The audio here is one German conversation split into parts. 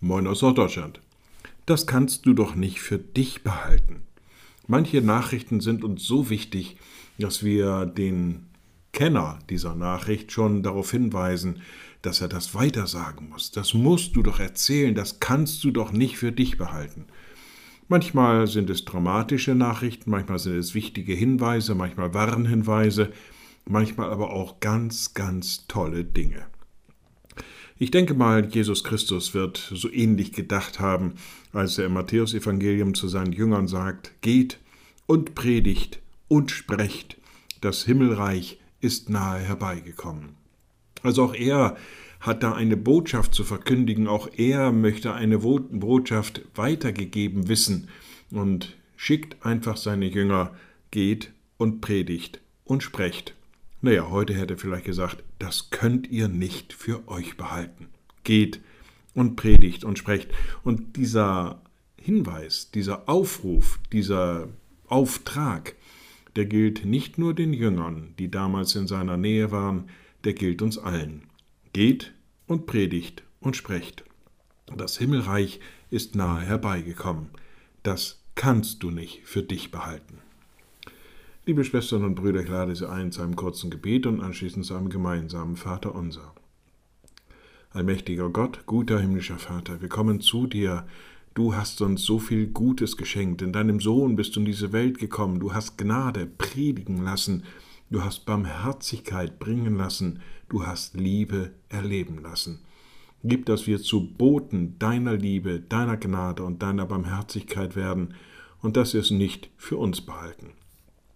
Moin aus Norddeutschland. Das kannst du doch nicht für dich behalten. Manche Nachrichten sind uns so wichtig, dass wir den Kenner dieser Nachricht schon darauf hinweisen, dass er das weitersagen muss. Das musst du doch erzählen, das kannst du doch nicht für dich behalten. Manchmal sind es dramatische Nachrichten, manchmal sind es wichtige Hinweise, manchmal Warnhinweise, manchmal aber auch ganz, ganz tolle Dinge. Ich denke mal, Jesus Christus wird so ähnlich gedacht haben, als er im Matthäusevangelium zu seinen Jüngern sagt, geht und predigt und sprecht, das Himmelreich ist nahe herbeigekommen. Also auch er hat da eine Botschaft zu verkündigen, auch er möchte eine Botschaft weitergegeben wissen und schickt einfach seine Jünger, geht und predigt und sprecht. Naja, heute hätte er vielleicht gesagt, das könnt ihr nicht für euch behalten. Geht und predigt und sprecht. Und dieser Hinweis, dieser Aufruf, dieser Auftrag, der gilt nicht nur den Jüngern, die damals in seiner Nähe waren, der gilt uns allen. Geht und predigt und sprecht. Das Himmelreich ist nahe herbeigekommen. Das kannst du nicht für dich behalten. Liebe Schwestern und Brüder, ich lade Sie ein zu einem kurzen Gebet und anschließend zu einem gemeinsamen Vater unser. Allmächtiger Gott, guter himmlischer Vater, wir kommen zu dir. Du hast uns so viel Gutes geschenkt. In deinem Sohn bist du in diese Welt gekommen. Du hast Gnade predigen lassen. Du hast Barmherzigkeit bringen lassen. Du hast Liebe erleben lassen. Gib, dass wir zu Boten deiner Liebe, deiner Gnade und deiner Barmherzigkeit werden und dass wir es nicht für uns behalten.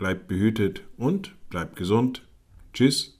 bleibt behütet und bleibt gesund. Tschüss